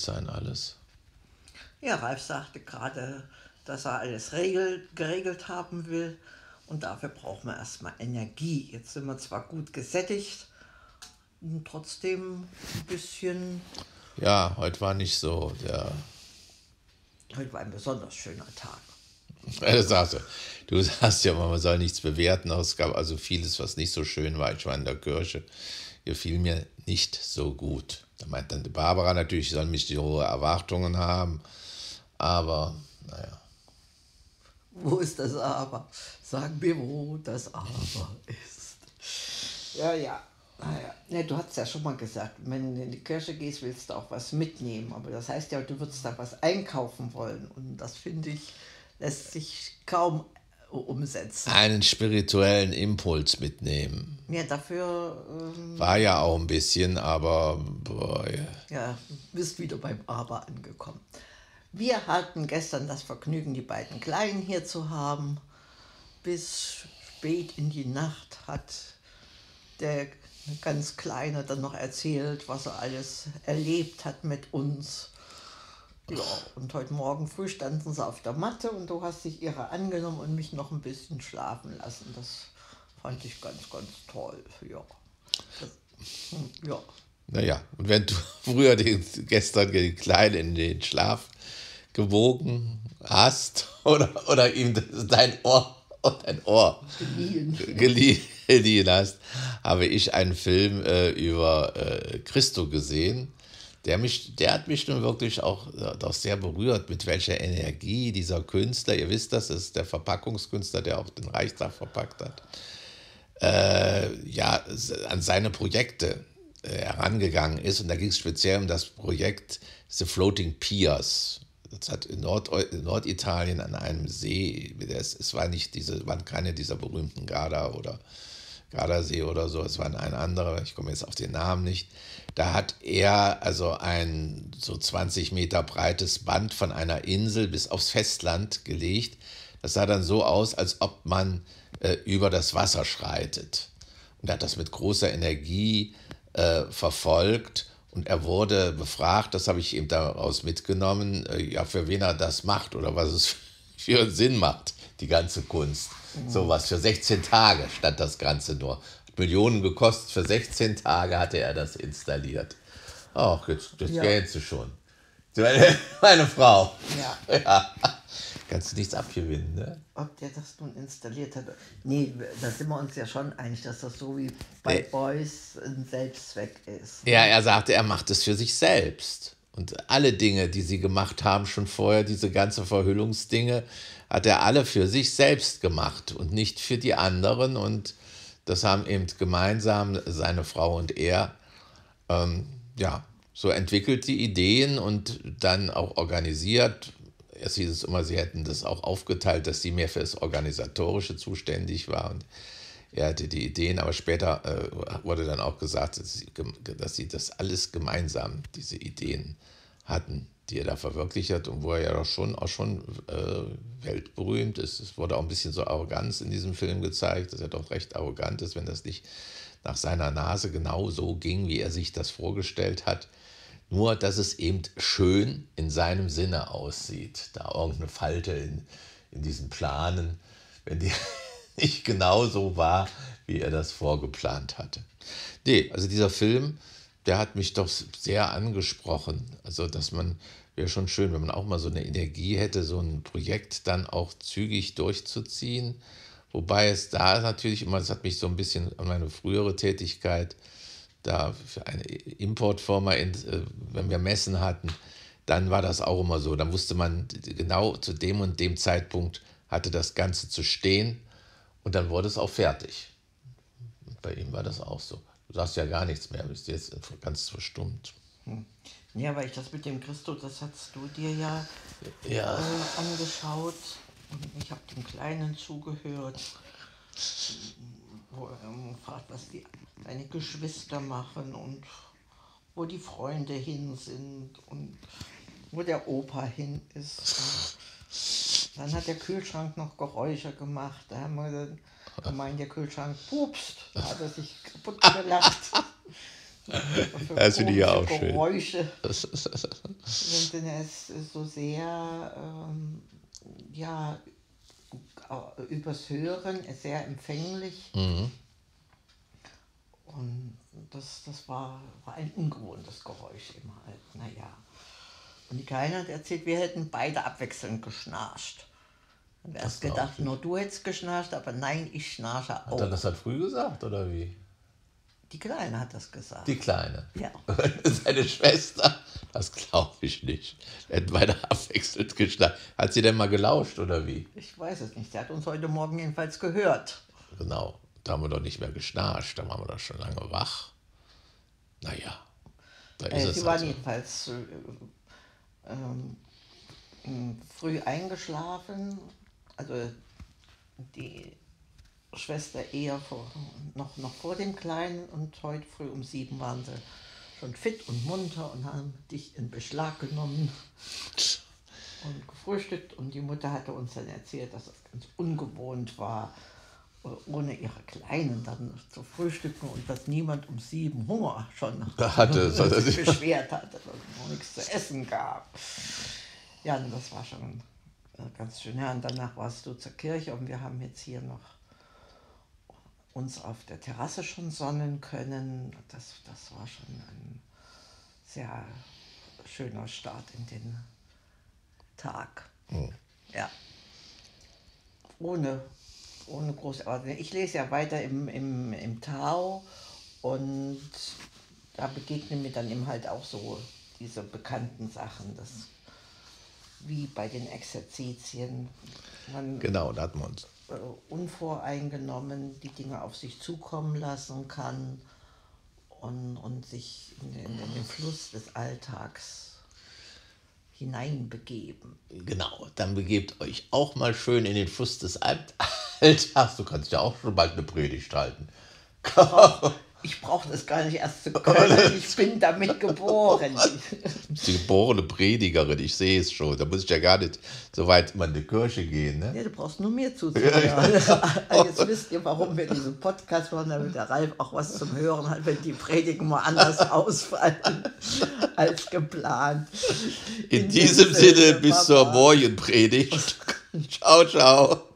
sein alles. Ja, Ralf sagte gerade, dass er alles regel, geregelt haben will und dafür braucht man erstmal Energie. Jetzt sind wir zwar gut gesättigt und trotzdem ein bisschen. Ja, heute war nicht so der. Heute war ein besonders schöner Tag. Ja, das sagst du. Du sagst ja man soll nichts bewerten. Es gab also vieles, was nicht so schön war. Ich war in der Kirche. Hier fiel mir nicht so gut. Da meint dann die Barbara natürlich, ich soll mich die hohe Erwartungen haben. Aber, naja. Wo ist das Aber? Sag mir, wo das Aber ist. Ja, ja. Naja, ja, du hast ja schon mal gesagt, wenn du in die Kirche gehst, willst du auch was mitnehmen. Aber das heißt ja, du würdest da was einkaufen wollen. Und das finde ich, lässt sich kaum umsetzen. Einen spirituellen Impuls mitnehmen. Ja, dafür. Ähm, War ja auch ein bisschen, aber. Boah, ja. ja, bist wieder beim Aber angekommen. Wir hatten gestern das Vergnügen, die beiden Kleinen hier zu haben. Bis spät in die Nacht hat der ganz Kleine dann noch erzählt, was er alles erlebt hat mit uns. Ja, und heute Morgen früh standen sie auf der Matte und du hast dich ihrer angenommen und mich noch ein bisschen schlafen lassen. Das fand ich ganz, ganz toll. Ja. Ja. Naja, und wenn du früher den, gestern den Kleinen in den Schlaf gewogen hast oder, oder ihm dein Ohr, dein Ohr geliehen, geliehen hast, habe ich einen Film äh, über äh, Christo gesehen. Der, mich, der hat mich nun wirklich auch, auch sehr berührt, mit welcher Energie dieser Künstler, ihr wisst das, ist der Verpackungskünstler, der auch den Reichstag verpackt hat, äh, ja, an seine Projekte äh, herangegangen ist. Und da ging es speziell um das Projekt The Floating Piers. Das hat in, Nord in Norditalien an einem See, es, war nicht diese, waren keine dieser berühmten Garda oder Gardasee oder so, es war ein anderer, ich komme jetzt auf den Namen nicht. Da hat er also ein so 20 Meter breites Band von einer Insel bis aufs Festland gelegt. Das sah dann so aus, als ob man äh, über das Wasser schreitet. Und er hat das mit großer Energie äh, verfolgt und er wurde befragt, das habe ich ihm daraus mitgenommen, äh, ja, für wen er das macht oder was es für Sinn macht, die ganze Kunst. Mhm. So was für 16 Tage stand das Ganze nur. Hat Millionen gekostet, für 16 Tage hatte er das installiert. Ach, jetzt, jetzt ja. kennst du schon. Meine, meine Frau. Ja. ja. Kannst du nichts abgewinnen, ne? Ob der das nun installiert hat. Nee, da sind wir uns ja schon einig, dass das so wie bei nee. Boys ein Selbstzweck ist. Ja, er sagte, er macht es für sich selbst. Und alle Dinge, die sie gemacht haben, schon vorher, diese ganze Verhüllungsdinge, hat er alle für sich selbst gemacht und nicht für die anderen. Und das haben eben gemeinsam seine Frau und er, ähm, ja, so entwickelt die Ideen und dann auch organisiert. Erst hieß es immer, sie hätten das auch aufgeteilt, dass sie mehr für das Organisatorische zuständig war. Und er hatte die Ideen, aber später äh, wurde dann auch gesagt, dass sie, dass sie, das alles gemeinsam, diese Ideen hatten, die er da verwirklicht hat und wo er ja doch schon auch schon äh, weltberühmt ist. Es wurde auch ein bisschen so Arroganz in diesem Film gezeigt, dass er doch recht arrogant ist, wenn das nicht nach seiner Nase genau so ging, wie er sich das vorgestellt hat. Nur, dass es eben schön in seinem Sinne aussieht. Da irgendeine Falte in, in diesen Planen, wenn die nicht genau so war, wie er das vorgeplant hatte. Nee, also dieser Film, der hat mich doch sehr angesprochen. Also, dass man, wäre schon schön, wenn man auch mal so eine Energie hätte, so ein Projekt dann auch zügig durchzuziehen. Wobei es da natürlich immer, das hat mich so ein bisschen an meine frühere Tätigkeit, da für eine Importfirma, äh, wenn wir Messen hatten, dann war das auch immer so. Dann wusste man genau zu dem und dem Zeitpunkt hatte das Ganze zu stehen und dann wurde es auch fertig. Und bei ihm war das auch so. Du sagst ja gar nichts mehr, bist jetzt ganz verstummt. Hm. Ja, weil ich das mit dem Christo, das hast du dir ja, ja. Äh, angeschaut. Und ich habe dem Kleinen zugehört, wo er fragt, was die deine Geschwister machen und wo die Freunde hin sind und wo der Opa hin ist. Dann hat der Kühlschrank noch Geräusche gemacht. Da haben wir dann gemeint, der Kühlschrank pupst. Da hat er sich kaputt gelacht. Das finde ich ja auch schön. Geräusche sind es so sehr, ähm, ja, übers Hören sehr empfänglich. Mhm. Und das, das war, war ein ungewohntes Geräusch eben halt. Naja. Und die Kleine hat erzählt, wir hätten beide abwechselnd geschnarcht. Und wir erst gedacht, nur du hättest geschnarcht, aber nein, ich schnarche auch. Hat er das halt früh gesagt, oder wie? Die Kleine hat das gesagt. Die Kleine? Ja. Seine Schwester? Das glaube ich nicht. Wir hätten beide abwechselnd geschnarcht. Hat sie denn mal gelauscht, oder wie? Ich weiß es nicht. Sie hat uns heute Morgen jedenfalls gehört. Genau. Da haben wir doch nicht mehr geschnarcht. Da waren wir doch schon lange wach. Naja. Da ist äh, es sie waren also. jedenfalls äh, ähm, früh eingeschlafen. Also die Schwester eher vor, noch, noch vor dem Kleinen und heute früh um sieben waren sie schon fit und munter und haben dich in Beschlag genommen und gefrühstückt. Und die Mutter hatte uns dann erzählt, dass es ganz ungewohnt war, ohne ihre Kleinen dann zu frühstücken und dass niemand um sieben Hunger schon hatte, sich beschwert hatte, dass es noch nichts zu essen gab. Ja, das war schon äh, ganz schön. Ja, und danach warst du zur Kirche und wir haben jetzt hier noch uns auf der Terrasse schon sonnen können. Das, das war schon ein sehr schöner Start in den Tag. Mhm. Ja. Ohne, ohne große Ich lese ja weiter im, im, im Tao und da begegnen mir dann eben halt auch so diese bekannten Sachen. Das wie bei den Exerzitien. Man, genau, da hat man uns äh, unvoreingenommen die Dinge auf sich zukommen lassen kann und, und sich in den, in den Fluss des Alltags hineinbegeben. Genau, dann begebt euch auch mal schön in den Fluss des Alltags. Du kannst ja auch schon bald eine Predigt halten. Ich brauche das gar nicht erst zu können. Ich bin damit geboren. Die geborene Predigerin, ich sehe es schon. Da muss ich ja gar nicht so weit in die Kirche gehen. Ne? Ja, du brauchst nur mir zuzuhören. Jetzt wisst ihr, warum wir diesen Podcast machen, damit der Ralf auch was zum Hören hat, wenn die Predigen mal anders ausfallen als geplant. In, in diesem Sinne, bis zur Morgenpredigt. ciao, ciao.